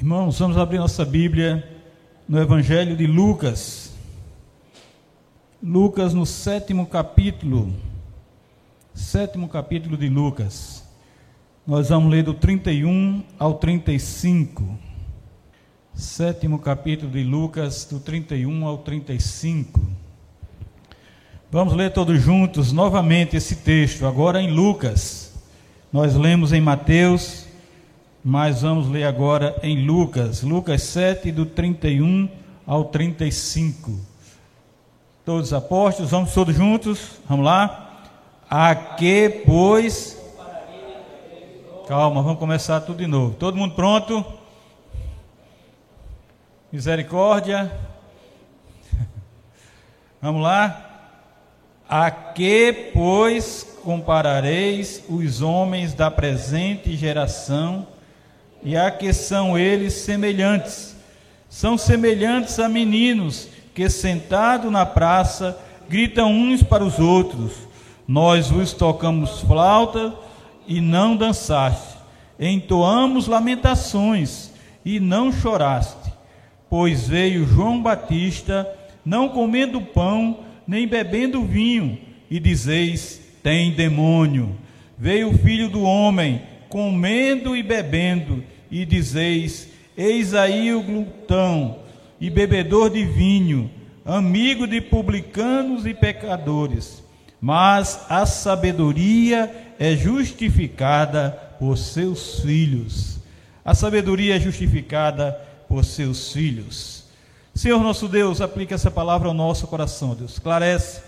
Irmãos, vamos abrir nossa Bíblia no Evangelho de Lucas. Lucas, no sétimo capítulo. Sétimo capítulo de Lucas. Nós vamos ler do 31 ao 35. Sétimo capítulo de Lucas, do 31 ao 35. Vamos ler todos juntos novamente esse texto, agora em Lucas. Nós lemos em Mateus mas vamos ler agora em Lucas, Lucas 7, do 31 ao 35. Todos os apóstolos, vamos todos juntos, vamos lá. A que, pois. Calma, vamos começar tudo de novo. Todo mundo pronto? Misericórdia. Vamos lá. A que, pois, comparareis os homens da presente geração? E a que são eles semelhantes. São semelhantes a meninos que, sentados na praça, gritam uns para os outros: Nós vos tocamos flauta e não dançaste, entoamos lamentações e não choraste. Pois veio João Batista, não comendo pão, nem bebendo vinho, e dizeis: Tem demônio. Veio o filho do homem, comendo e bebendo, e dizeis: Eis aí o glutão e bebedor de vinho, amigo de publicanos e pecadores. Mas a sabedoria é justificada por seus filhos. A sabedoria é justificada por seus filhos. Senhor nosso Deus, aplica essa palavra ao nosso coração, Deus. Esclarece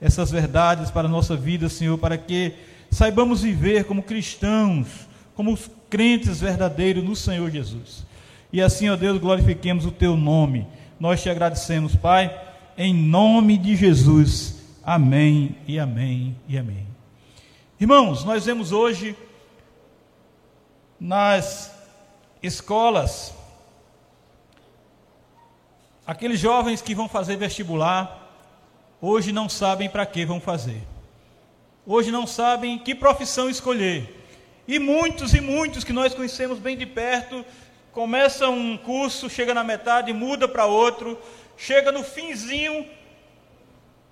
essas verdades para a nossa vida, Senhor, para que saibamos viver como cristãos, como os crentes verdadeiros no Senhor Jesus. E assim, ó Deus, glorifiquemos o teu nome. Nós te agradecemos, Pai, em nome de Jesus. Amém e amém e amém. Irmãos, nós vemos hoje nas escolas aqueles jovens que vão fazer vestibular, hoje não sabem para que vão fazer. Hoje não sabem que profissão escolher. E muitos e muitos que nós conhecemos bem de perto, começa um curso, chega na metade, muda para outro, chega no finzinho,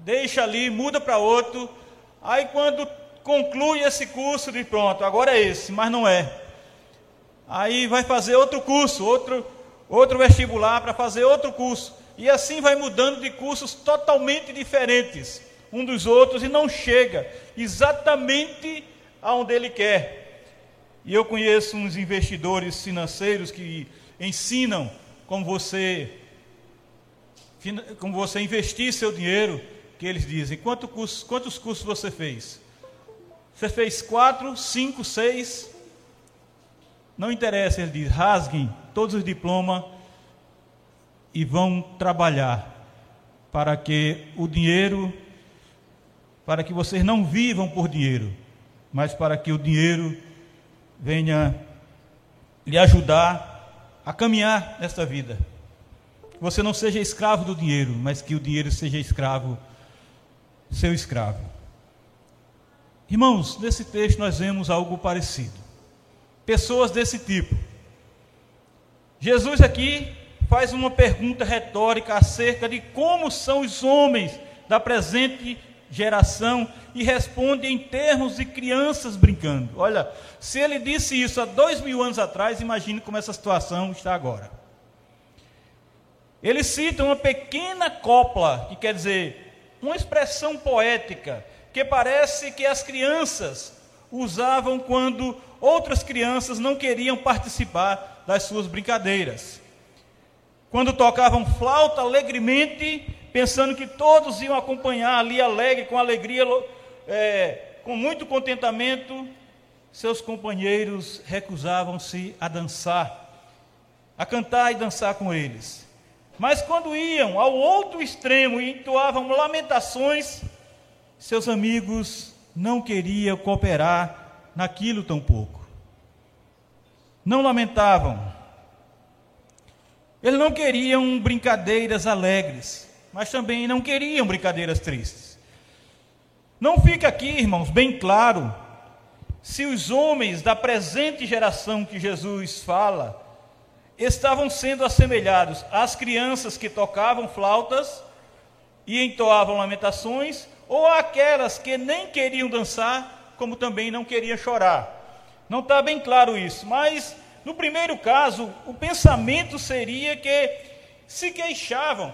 deixa ali, muda para outro. Aí quando conclui esse curso, de pronto, agora é esse, mas não é. Aí vai fazer outro curso, outro, outro vestibular para fazer outro curso. E assim vai mudando de cursos totalmente diferentes um dos outros e não chega exatamente aonde ele quer. E eu conheço uns investidores financeiros que ensinam como você como você investir seu dinheiro, que eles dizem, Quanto curso, quantos cursos você fez? Você fez quatro, cinco, seis? Não interessa, ele diz, rasguem todos os diplomas e vão trabalhar para que o dinheiro, para que vocês não vivam por dinheiro, mas para que o dinheiro venha lhe ajudar a caminhar nesta vida. Que você não seja escravo do dinheiro, mas que o dinheiro seja escravo, seu escravo. Irmãos, nesse texto nós vemos algo parecido. Pessoas desse tipo. Jesus aqui faz uma pergunta retórica acerca de como são os homens da presente geração e responde em termos de crianças brincando. Olha, se ele disse isso há dois mil anos atrás, imagine como essa situação está agora. Ele cita uma pequena copla, que quer dizer, uma expressão poética, que parece que as crianças usavam quando outras crianças não queriam participar das suas brincadeiras. Quando tocavam flauta alegremente pensando que todos iam acompanhar ali alegre, com alegria, é, com muito contentamento, seus companheiros recusavam-se a dançar, a cantar e dançar com eles. Mas quando iam ao outro extremo e entoavam lamentações, seus amigos não queriam cooperar naquilo tão pouco. Não lamentavam. Eles não queriam brincadeiras alegres mas também não queriam brincadeiras tristes. Não fica aqui, irmãos, bem claro se os homens da presente geração que Jesus fala, estavam sendo assemelhados às crianças que tocavam flautas e entoavam lamentações, ou àquelas que nem queriam dançar, como também não queriam chorar. Não está bem claro isso, mas no primeiro caso, o pensamento seria que se queixavam.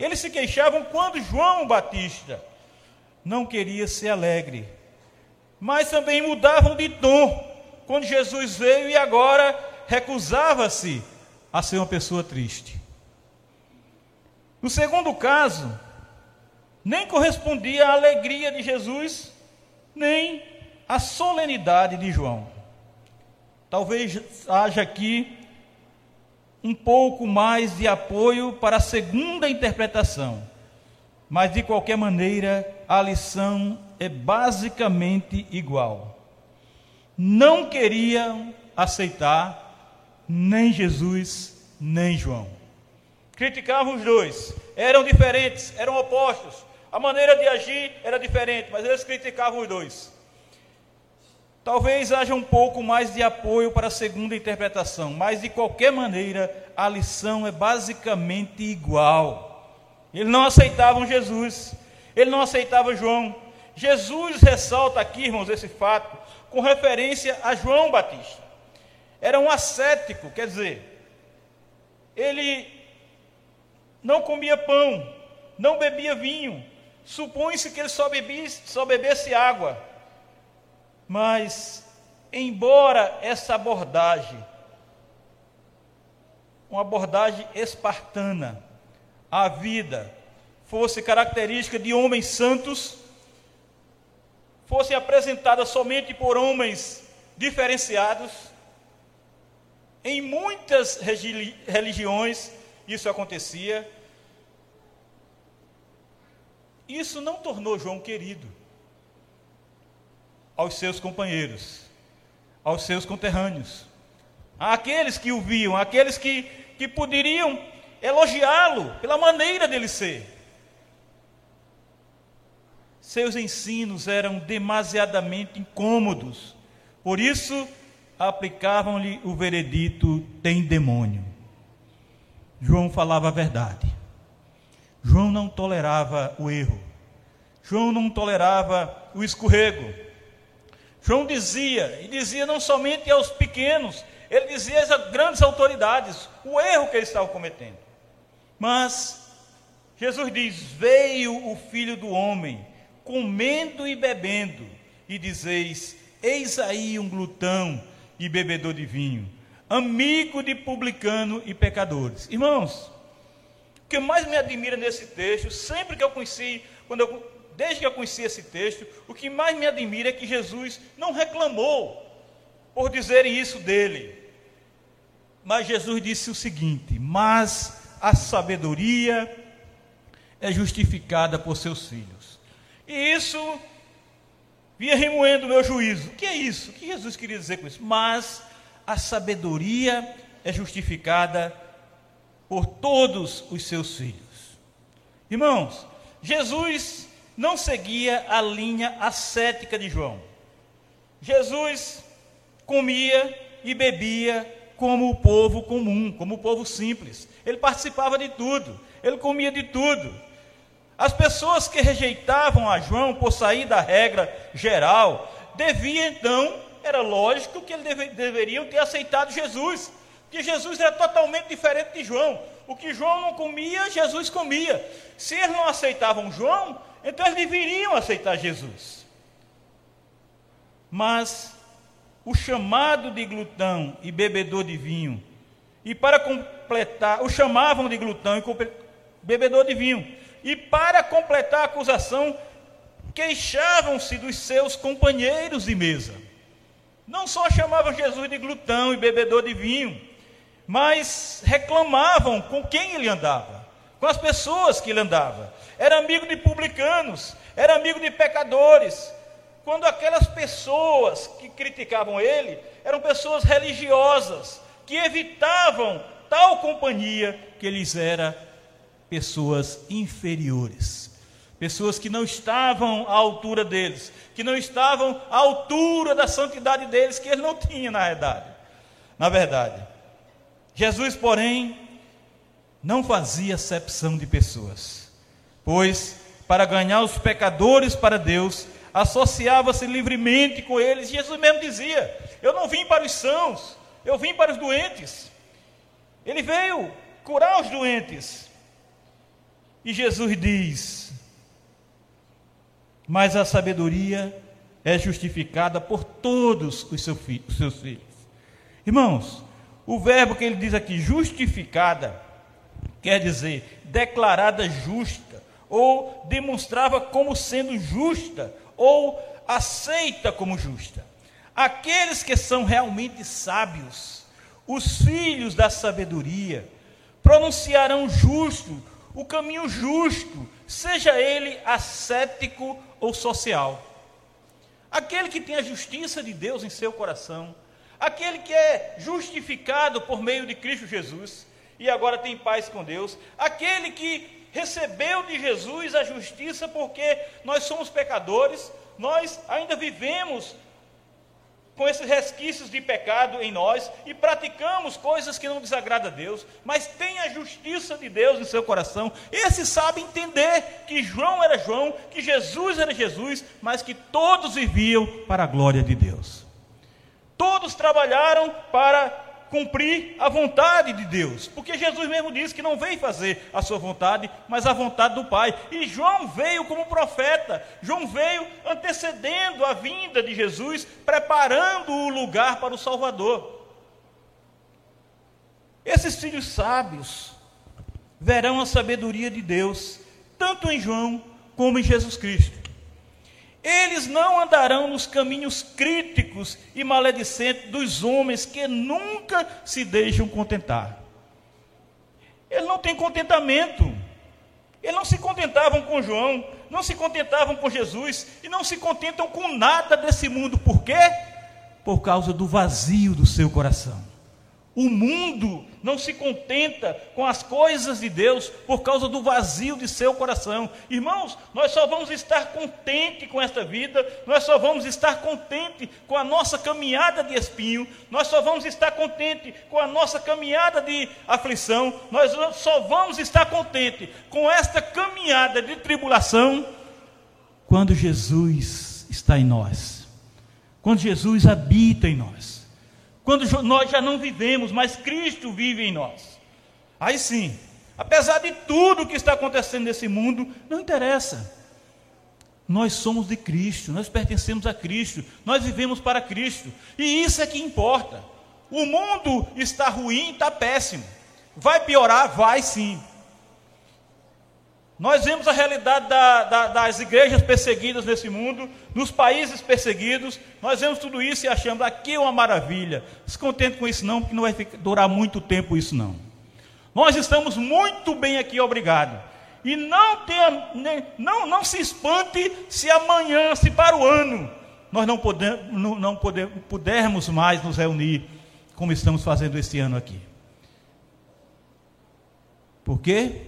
Eles se queixavam quando João Batista não queria ser alegre. Mas também mudavam de tom quando Jesus veio e agora recusava-se a ser uma pessoa triste. No segundo caso, nem correspondia à alegria de Jesus, nem à solenidade de João. Talvez haja aqui um pouco mais de apoio para a segunda interpretação, mas de qualquer maneira a lição é basicamente igual. Não queriam aceitar nem Jesus, nem João. Criticavam os dois, eram diferentes, eram opostos. A maneira de agir era diferente, mas eles criticavam os dois. Talvez haja um pouco mais de apoio para a segunda interpretação, mas de qualquer maneira a lição é basicamente igual. Eles não aceitavam Jesus, ele não aceitava João. Jesus ressalta aqui, irmãos, esse fato com referência a João Batista. Era um ascético, quer dizer, ele não comia pão, não bebia vinho, supõe-se que ele só, bebesse, só bebesse água. Mas, embora essa abordagem, uma abordagem espartana, a vida fosse característica de homens santos, fosse apresentada somente por homens diferenciados, em muitas religiões isso acontecia. Isso não tornou João querido aos seus companheiros, aos seus conterrâneos, àqueles que o viam, àqueles que, que poderiam elogiá-lo pela maneira dele ser. Seus ensinos eram demasiadamente incômodos, por isso aplicavam-lhe o veredito: tem demônio. João falava a verdade. João não tolerava o erro. João não tolerava o escorrego. João dizia, e dizia não somente aos pequenos, ele dizia às grandes autoridades o erro que eles estavam cometendo. Mas Jesus diz: Veio o filho do homem, comendo e bebendo, e dizeis: Eis aí um glutão e bebedor de vinho, amigo de publicano e pecadores. Irmãos, o que mais me admira nesse texto, sempre que eu conheci, quando eu, desde que eu conheci esse texto, o que mais me admira é que Jesus não reclamou por dizerem isso dele. Mas Jesus disse o seguinte: Mas a sabedoria é justificada por seus filhos. E isso vinha remoendo o meu juízo. O que é isso? O que Jesus queria dizer com isso? Mas a sabedoria é justificada por todos os seus filhos. Irmãos, Jesus não seguia a linha ascética de João. Jesus comia e bebia como o povo comum, como o povo simples. Ele participava de tudo, ele comia de tudo. As pessoas que rejeitavam a João por sair da regra geral, deviam então, era lógico que eles deve, deveriam ter aceitado Jesus, porque Jesus era totalmente diferente de João. O que João não comia, Jesus comia. Se eles não aceitavam João, então eles deveriam aceitar Jesus. Mas o chamado de glutão e bebedor de vinho, e para completar, o chamavam de glutão e bebedor de vinho. E para completar a acusação, queixavam-se dos seus companheiros de mesa. Não só chamavam Jesus de glutão e bebedor de vinho, mas reclamavam com quem ele andava, com as pessoas que ele andava. Era amigo de publicanos, era amigo de pecadores. Quando aquelas pessoas que criticavam ele eram pessoas religiosas, que evitavam tal companhia que lhes era pessoas inferiores, pessoas que não estavam à altura deles, que não estavam à altura da santidade deles, que eles não tinham na verdade. Na verdade, Jesus, porém, não fazia acepção de pessoas, pois para ganhar os pecadores para Deus, associava-se livremente com eles. Jesus mesmo dizia: Eu não vim para os sãos, eu vim para os doentes. Ele veio curar os doentes. E Jesus diz: Mas a sabedoria é justificada por todos os, seus filhos. Irmãos, o verbo que ele diz aqui, justificada, quer dizer declarada justa, ou demonstrava como sendo justa, ou aceita como justa. Aqueles que são realmente sábios, os filhos da sabedoria, pronunciarão justo, o caminho justo, seja ele ascético ou social. Aquele que tem a justiça de Deus em seu coração, aquele que é justificado por meio de Cristo Jesus e agora tem paz com Deus, aquele que recebeu de Jesus a justiça porque nós somos pecadores, nós ainda vivemos com esses resquícios de pecado em nós e praticamos coisas que não desagradam a Deus, mas tem a justiça de Deus em seu coração. Esse sabe entender que João era João, que Jesus era Jesus, mas que todos viviam para a glória de Deus. Todos trabalharam para cumprir a vontade de Deus, porque Jesus mesmo disse que não veio fazer a sua vontade, mas a vontade do Pai. E João veio como profeta, João veio antecedendo a vinda de Jesus, preparando o lugar para o Salvador. Esses filhos sábios verão a sabedoria de Deus, tanto em João como em Jesus Cristo. Eles não andarão nos caminhos críticos e maledicentes dos homens que nunca se deixam contentar. Eles não têm contentamento. Eles não se contentavam com João, não se contentavam com Jesus e não se contentam com nada desse mundo. Por quê? Por causa do vazio do seu coração. O mundo não se contenta com as coisas de Deus por causa do vazio de seu coração. Irmãos, nós só vamos estar contente com esta vida, nós só vamos estar contente com a nossa caminhada de espinho, nós só vamos estar contente com a nossa caminhada de aflição, nós só vamos estar contente com esta caminhada de tribulação quando Jesus está em nós. Quando Jesus habita em nós quando nós já não vivemos, mas Cristo vive em nós. Aí sim, apesar de tudo que está acontecendo nesse mundo, não interessa. Nós somos de Cristo, nós pertencemos a Cristo, nós vivemos para Cristo, e isso é que importa. O mundo está ruim, está péssimo. Vai piorar? Vai sim. Nós vemos a realidade da, da, das igrejas perseguidas nesse mundo, nos países perseguidos, nós vemos tudo isso e achamos aqui é uma maravilha. Se contente com isso não, porque não vai ficar, durar muito tempo isso não. Nós estamos muito bem aqui, obrigado. E não, tenha, não, não se espante se amanhã, se para o ano, nós não, não, não podemos, pudermos mais nos reunir como estamos fazendo este ano aqui. Por quê?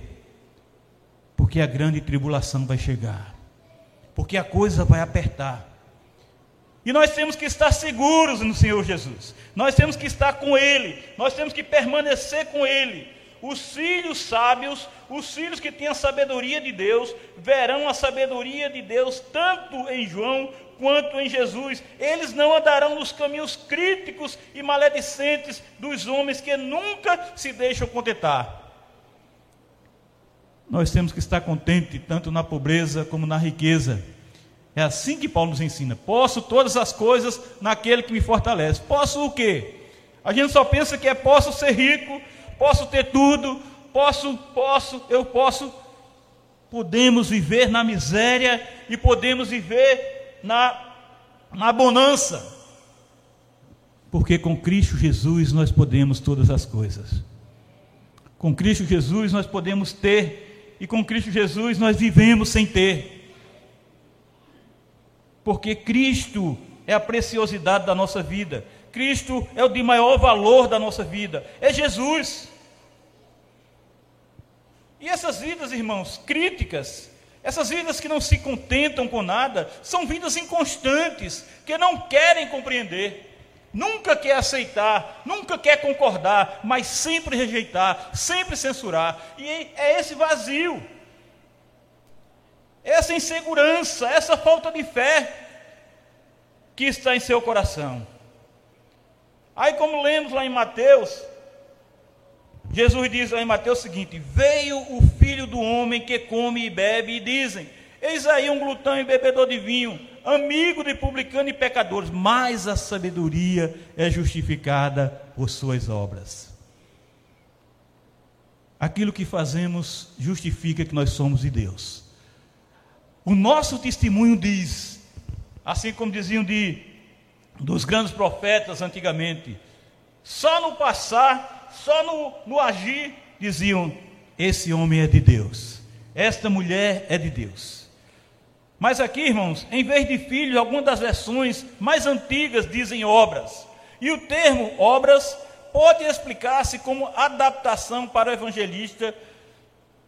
Porque a grande tribulação vai chegar. Porque a coisa vai apertar. E nós temos que estar seguros no Senhor Jesus. Nós temos que estar com Ele. Nós temos que permanecer com Ele. Os filhos sábios, os filhos que têm a sabedoria de Deus, verão a sabedoria de Deus tanto em João quanto em Jesus. Eles não andarão nos caminhos críticos e maledicentes dos homens que nunca se deixam contentar nós temos que estar contente tanto na pobreza como na riqueza. É assim que Paulo nos ensina. Posso todas as coisas naquele que me fortalece. Posso o quê? A gente só pensa que é posso ser rico, posso ter tudo, posso, posso, eu posso. Podemos viver na miséria e podemos viver na, na bonança. Porque com Cristo Jesus nós podemos todas as coisas. Com Cristo Jesus nós podemos ter e com Cristo Jesus nós vivemos sem ter. Porque Cristo é a preciosidade da nossa vida. Cristo é o de maior valor da nossa vida. É Jesus. E essas vidas, irmãos, críticas, essas vidas que não se contentam com nada, são vidas inconstantes, que não querem compreender. Nunca quer aceitar, nunca quer concordar, mas sempre rejeitar, sempre censurar. E é esse vazio, essa insegurança, essa falta de fé que está em seu coração. Aí, como lemos lá em Mateus, Jesus diz lá em Mateus o seguinte: Veio o filho do homem que come e bebe, e dizem: Eis aí um glutão e bebedor de vinho, amigo de publicano e pecadores, mas a sabedoria é justificada por suas obras. Aquilo que fazemos justifica que nós somos de Deus. O nosso testemunho diz, assim como diziam de dos grandes profetas antigamente, só no passar, só no, no agir, diziam: esse homem é de Deus, esta mulher é de Deus. Mas aqui, irmãos, em vez de filhos, algumas das versões mais antigas dizem obras. E o termo obras pode explicar-se como adaptação para o evangelista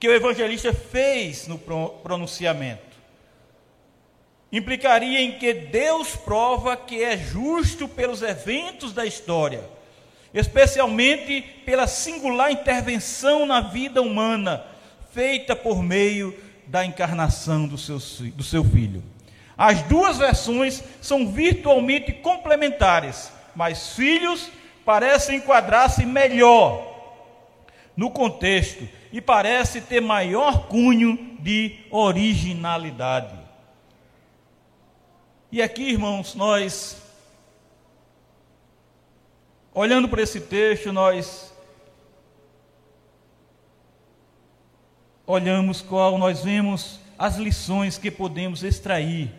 que o evangelista fez no pronunciamento. Implicaria em que Deus prova que é justo pelos eventos da história, especialmente pela singular intervenção na vida humana feita por meio da encarnação do seu, do seu filho. As duas versões são virtualmente complementares, mas filhos parecem enquadrar-se melhor no contexto e parece ter maior cunho de originalidade. E aqui, irmãos, nós olhando para esse texto, nós olhamos qual nós vemos as lições que podemos extrair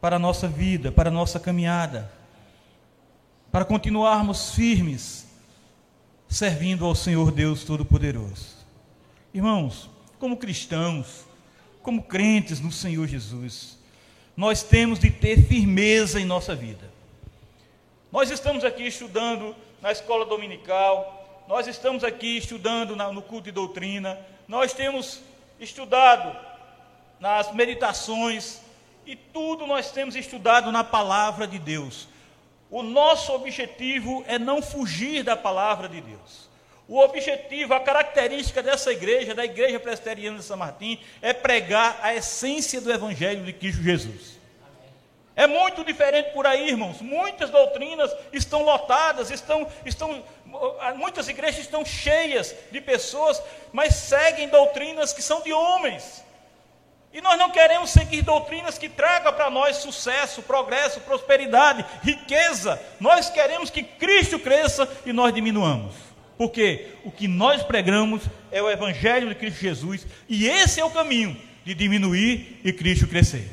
para a nossa vida, para a nossa caminhada, para continuarmos firmes, servindo ao Senhor Deus Todo-Poderoso. Irmãos, como cristãos, como crentes no Senhor Jesus, nós temos de ter firmeza em nossa vida. Nós estamos aqui estudando na escola dominical, nós estamos aqui estudando no culto de doutrina, nós temos estudado nas meditações e tudo nós temos estudado na palavra de Deus. O nosso objetivo é não fugir da palavra de Deus. O objetivo, a característica dessa igreja, da igreja presbiteriana de São Martim, é pregar a essência do evangelho de Cristo Jesus. É muito diferente por aí, irmãos. Muitas doutrinas estão lotadas, estão, estão, muitas igrejas estão cheias de pessoas, mas seguem doutrinas que são de homens. E nós não queremos seguir doutrinas que tragam para nós sucesso, progresso, prosperidade, riqueza. Nós queremos que Cristo cresça e nós diminuamos. Porque o que nós pregamos é o Evangelho de Cristo Jesus, e esse é o caminho de diminuir e Cristo crescer.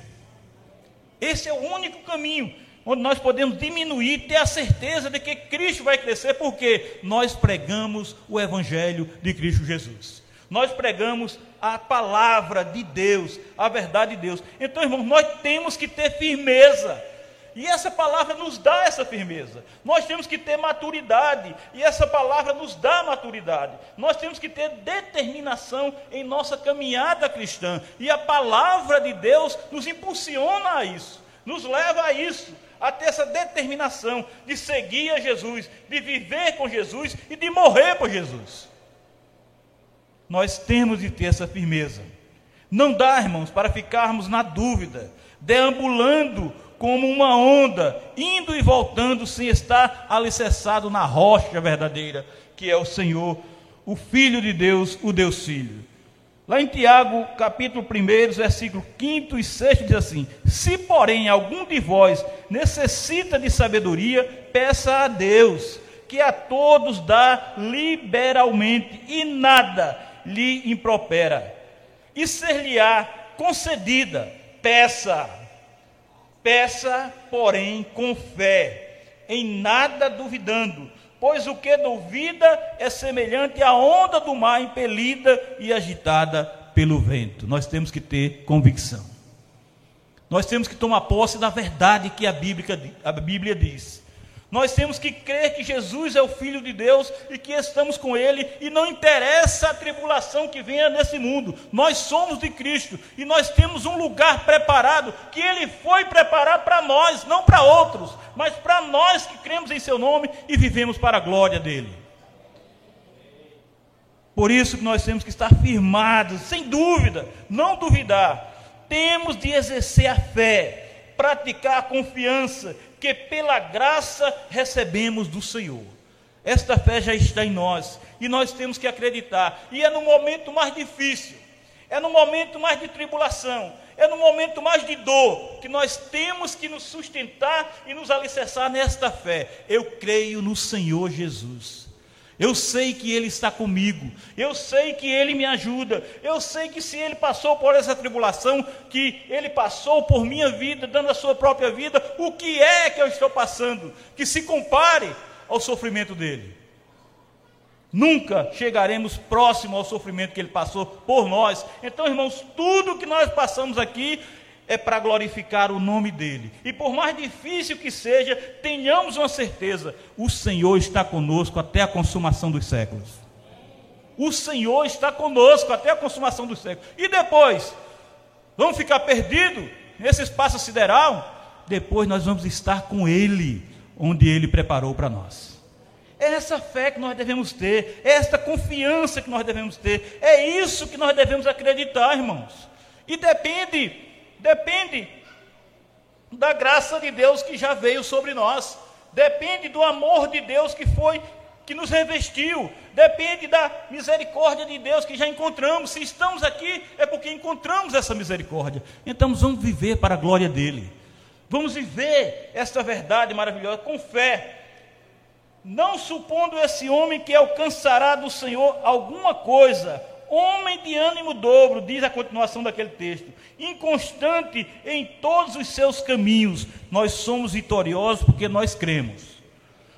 Esse é o único caminho onde nós podemos diminuir, ter a certeza de que Cristo vai crescer, porque nós pregamos o Evangelho de Cristo Jesus. Nós pregamos a palavra de Deus, a verdade de Deus. Então, irmãos, nós temos que ter firmeza. E essa palavra nos dá essa firmeza. Nós temos que ter maturidade. E essa palavra nos dá maturidade. Nós temos que ter determinação em nossa caminhada cristã. E a palavra de Deus nos impulsiona a isso, nos leva a isso a ter essa determinação de seguir a Jesus, de viver com Jesus e de morrer por Jesus. Nós temos de ter essa firmeza. Não dá, irmãos, para ficarmos na dúvida, deambulando como uma onda, indo e voltando sem estar alicerçado na rocha verdadeira, que é o Senhor, o Filho de Deus, o Deus Filho. Lá em Tiago, capítulo 1, versículo 5 e 6, diz assim: Se, porém, algum de vós necessita de sabedoria, peça a Deus, que a todos dá liberalmente, e nada lhe impropera, e ser-lhe-á concedida. Peça, peça, porém, com fé, em nada duvidando pois o que duvida é semelhante à onda do mar impelida e agitada pelo vento. Nós temos que ter convicção. Nós temos que tomar posse da verdade que a Bíblia, a Bíblia diz. Nós temos que crer que Jesus é o Filho de Deus e que estamos com Ele, e não interessa a tribulação que venha nesse mundo, nós somos de Cristo e nós temos um lugar preparado que Ele foi preparar para nós, não para outros, mas para nós que cremos em Seu nome e vivemos para a glória dEle. Por isso que nós temos que estar firmados, sem dúvida, não duvidar, temos de exercer a fé, praticar a confiança que pela graça recebemos do Senhor. Esta fé já está em nós e nós temos que acreditar. E é no momento mais difícil, é no momento mais de tribulação, é no momento mais de dor que nós temos que nos sustentar e nos alicerçar nesta fé. Eu creio no Senhor Jesus. Eu sei que Ele está comigo, eu sei que Ele me ajuda, eu sei que se Ele passou por essa tribulação, que Ele passou por minha vida, dando a sua própria vida, o que é que eu estou passando? Que se compare ao sofrimento dele. Nunca chegaremos próximo ao sofrimento que Ele passou por nós. Então, irmãos, tudo que nós passamos aqui é para glorificar o nome dele. E por mais difícil que seja, tenhamos uma certeza: o Senhor está conosco até a consumação dos séculos. O Senhor está conosco até a consumação dos séculos. E depois, vamos ficar perdidos nesse espaço sideral? Depois nós vamos estar com Ele, onde Ele preparou para nós. É essa fé que nós devemos ter, é esta confiança que nós devemos ter, é isso que nós devemos acreditar, irmãos. E depende depende da graça de Deus que já veio sobre nós, depende do amor de Deus que foi que nos revestiu, depende da misericórdia de Deus que já encontramos. Se estamos aqui é porque encontramos essa misericórdia. Então vamos viver para a glória dele. Vamos viver esta verdade maravilhosa com fé. Não supondo esse homem que alcançará do Senhor alguma coisa, homem de ânimo dobro, diz a continuação daquele texto, inconstante em todos os seus caminhos. Nós somos vitoriosos porque nós cremos.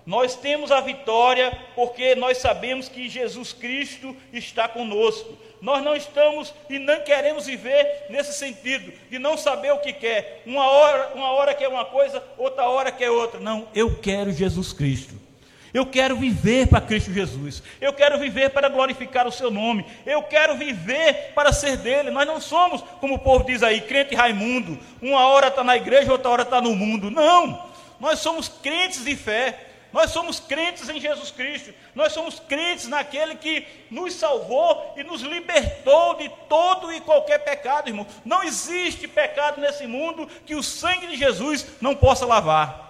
Nós temos a vitória porque nós sabemos que Jesus Cristo está conosco. Nós não estamos e não queremos viver nesse sentido de não saber o que quer. Uma hora, uma hora quer uma coisa, outra hora quer outra. Não, eu quero Jesus Cristo. Eu quero viver para Cristo Jesus. Eu quero viver para glorificar o seu nome. Eu quero viver para ser dele. Nós não somos, como o povo diz aí, crente Raimundo. Uma hora está na igreja, outra hora está no mundo. Não. Nós somos crentes de fé. Nós somos crentes em Jesus Cristo. Nós somos crentes naquele que nos salvou e nos libertou de todo e qualquer pecado, irmão. Não existe pecado nesse mundo que o sangue de Jesus não possa lavar.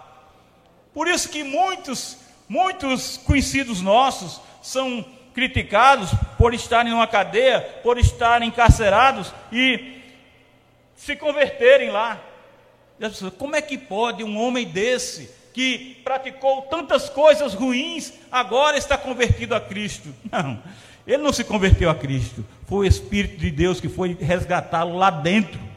Por isso que muitos Muitos conhecidos nossos são criticados por estarem numa cadeia, por estarem encarcerados e se converterem lá. Como é que pode um homem desse, que praticou tantas coisas ruins, agora está convertido a Cristo? Não, ele não se converteu a Cristo, foi o Espírito de Deus que foi resgatá-lo lá dentro.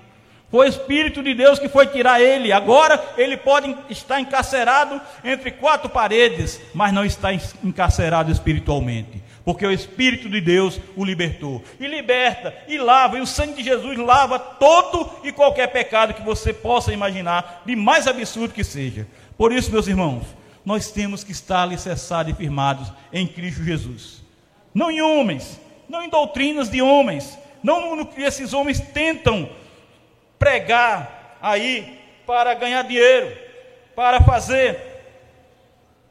Foi o Espírito de Deus que foi tirar ele. Agora ele pode estar encarcerado entre quatro paredes, mas não está encarcerado espiritualmente. Porque o Espírito de Deus o libertou. E liberta, e lava, e o sangue de Jesus lava todo e qualquer pecado que você possa imaginar, de mais absurdo que seja. Por isso, meus irmãos, nós temos que estar alicerçados e firmados em Cristo Jesus. Não em homens, não em doutrinas de homens, não no que esses homens tentam pregar aí para ganhar dinheiro, para fazer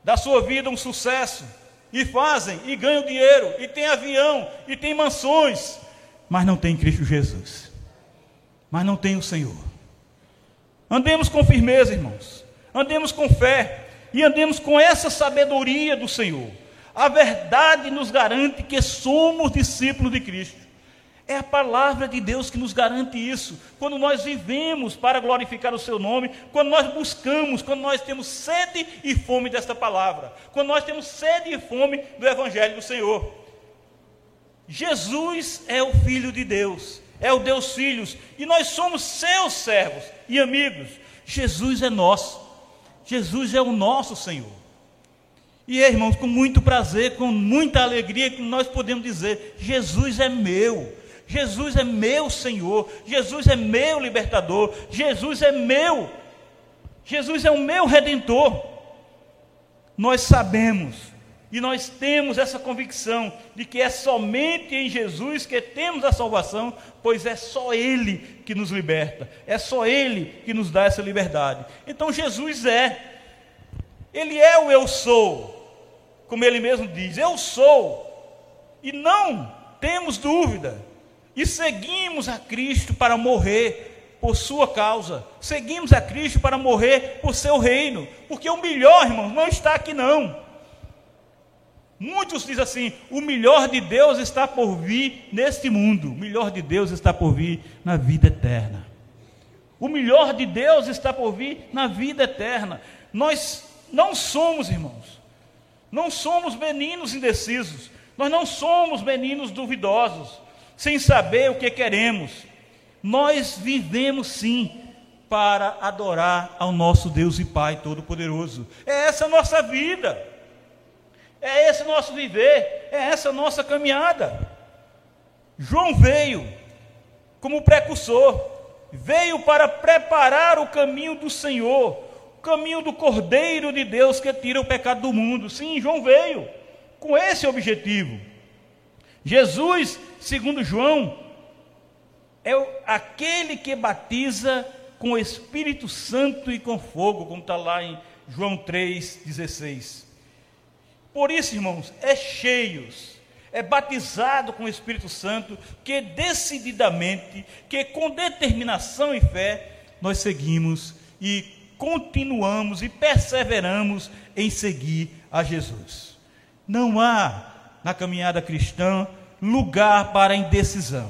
da sua vida um sucesso. E fazem, e ganham dinheiro, e tem avião, e tem mansões, mas não tem Cristo Jesus, mas não tem o Senhor. Andemos com firmeza, irmãos, andemos com fé, e andemos com essa sabedoria do Senhor. A verdade nos garante que somos discípulos de Cristo. É a palavra de Deus que nos garante isso. Quando nós vivemos para glorificar o seu nome, quando nós buscamos, quando nós temos sede e fome desta palavra, quando nós temos sede e fome do evangelho do Senhor. Jesus é o filho de Deus, é o Deus Filhos, e nós somos seus servos e amigos. Jesus é nosso. Jesus é o nosso Senhor. E irmãos, com muito prazer, com muita alegria, que nós podemos dizer: Jesus é meu. Jesus é meu Senhor, Jesus é meu libertador, Jesus é meu, Jesus é o meu redentor. nós sabemos e nós temos essa convicção de que é somente em Jesus que temos a salvação, pois é só Ele que nos liberta, é só Ele que nos dá essa liberdade. Então Jesus é, Ele é o eu sou, como Ele mesmo diz: Eu sou, e não temos dúvida, e seguimos a Cristo para morrer por sua causa, seguimos a Cristo para morrer por seu reino, porque o melhor, irmão, não está aqui não. Muitos dizem assim: o melhor de Deus está por vir neste mundo, o melhor de Deus está por vir na vida eterna. O melhor de Deus está por vir na vida eterna. Nós não somos, irmãos, não somos meninos indecisos, nós não somos meninos duvidosos, sem saber o que queremos. Nós vivemos sim para adorar ao nosso Deus e Pai Todo-Poderoso. É essa a nossa vida. É esse nosso viver, é essa a nossa caminhada. João veio como precursor, veio para preparar o caminho do Senhor, o caminho do Cordeiro de Deus que tira o pecado do mundo. Sim, João veio com esse objetivo. Jesus, segundo João, é aquele que batiza com o Espírito Santo e com fogo, como está lá em João 3,16. Por isso, irmãos, é cheios, é batizado com o Espírito Santo, que decididamente, que com determinação e fé, nós seguimos e continuamos e perseveramos em seguir a Jesus. Não há na caminhada cristã lugar para indecisão.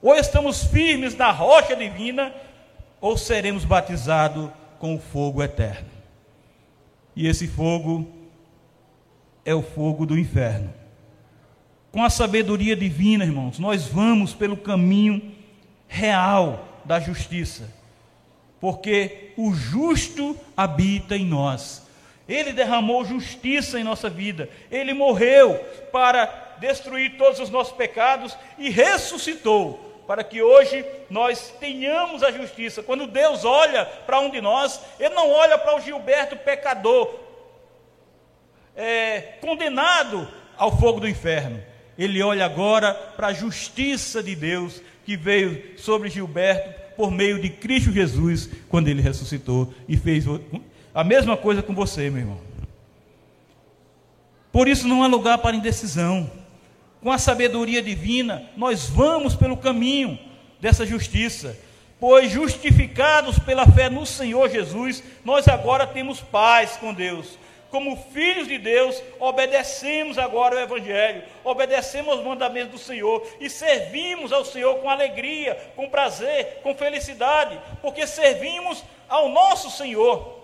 Ou estamos firmes na rocha divina, ou seremos batizados com o fogo eterno. E esse fogo é o fogo do inferno. Com a sabedoria divina, irmãos, nós vamos pelo caminho real da justiça, porque o justo habita em nós ele derramou justiça em nossa vida. Ele morreu para destruir todos os nossos pecados e ressuscitou para que hoje nós tenhamos a justiça. Quando Deus olha para um de nós, Ele não olha para o Gilberto pecador, é, condenado ao fogo do inferno. Ele olha agora para a justiça de Deus que veio sobre Gilberto por meio de Cristo Jesus, quando ele ressuscitou e fez a mesma coisa com você, meu irmão. Por isso não há lugar para indecisão. Com a sabedoria divina, nós vamos pelo caminho dessa justiça. Pois justificados pela fé no Senhor Jesus, nós agora temos paz com Deus. Como filhos de Deus, obedecemos agora o Evangelho, obedecemos aos mandamentos do Senhor e servimos ao Senhor com alegria, com prazer, com felicidade, porque servimos ao nosso Senhor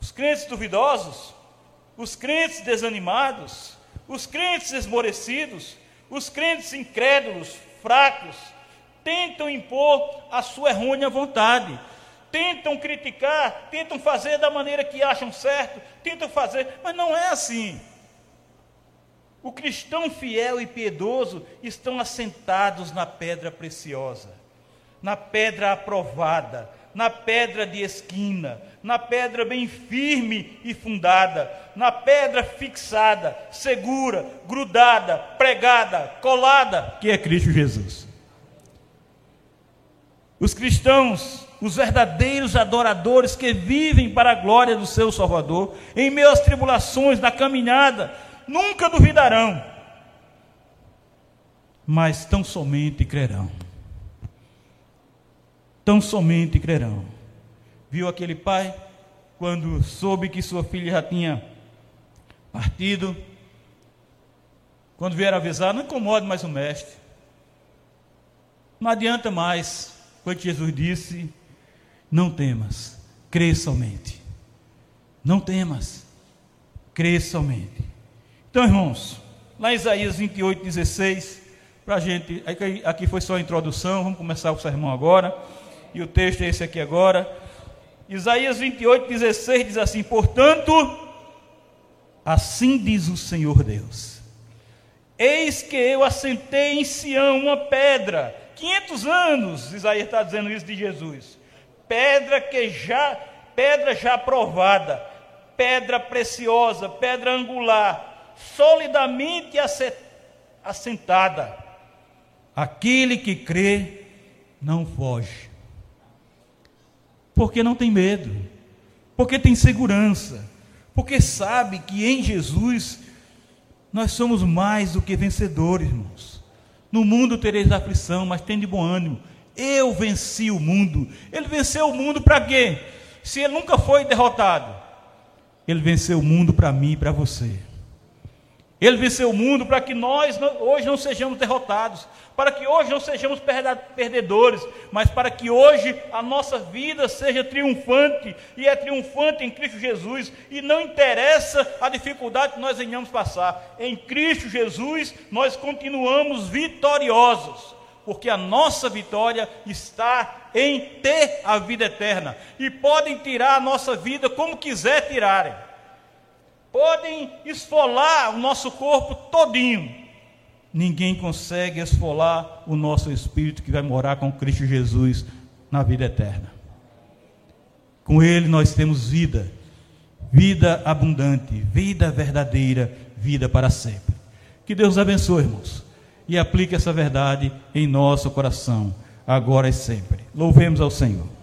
os crentes duvidosos, os crentes desanimados, os crentes esmorecidos, os crentes incrédulos, fracos, tentam impor a sua errônea vontade, tentam criticar, tentam fazer da maneira que acham certo, tentam fazer, mas não é assim. O cristão fiel e piedoso estão assentados na pedra preciosa, na pedra aprovada, na pedra de esquina, na pedra bem firme e fundada, na pedra fixada, segura, grudada, pregada, colada, que é Cristo Jesus. Os cristãos, os verdadeiros adoradores que vivem para a glória do seu Salvador, em meio às tribulações, na caminhada, nunca duvidarão, mas tão somente crerão tão somente crerão. Viu aquele pai, quando soube que sua filha já tinha partido, quando vieram avisar, não incomode mais o mestre. Não adianta mais, foi que Jesus disse: não temas, crê somente. Não temas, crê somente. Então, irmãos, lá em Isaías 28, 16, para a gente, aqui foi só a introdução, vamos começar o sermão agora e o texto é esse aqui agora. Isaías 28, 16 diz assim: Portanto, assim diz o Senhor Deus: Eis que eu assentei em Sião uma pedra, 500 anos, Isaías está dizendo isso de Jesus, pedra que já, pedra já provada, pedra preciosa, pedra angular, solidamente assentada. Aquele que crê não foge. Porque não tem medo, porque tem segurança, porque sabe que em Jesus nós somos mais do que vencedores, irmãos. No mundo tereis aflição, mas tem de bom ânimo. Eu venci o mundo. Ele venceu o mundo para quê? Se ele nunca foi derrotado, ele venceu o mundo para mim e para você. Ele venceu o mundo para que nós hoje não sejamos derrotados, para que hoje não sejamos perdedores, mas para que hoje a nossa vida seja triunfante, e é triunfante em Cristo Jesus, e não interessa a dificuldade que nós venhamos passar, em Cristo Jesus nós continuamos vitoriosos, porque a nossa vitória está em ter a vida eterna, e podem tirar a nossa vida como quiser tirarem podem esfolar o nosso corpo todinho. Ninguém consegue esfolar o nosso espírito que vai morar com Cristo Jesus na vida eterna. Com Ele nós temos vida, vida abundante, vida verdadeira, vida para sempre. Que Deus abençoe, irmãos, e aplique essa verdade em nosso coração, agora e sempre. Louvemos ao Senhor.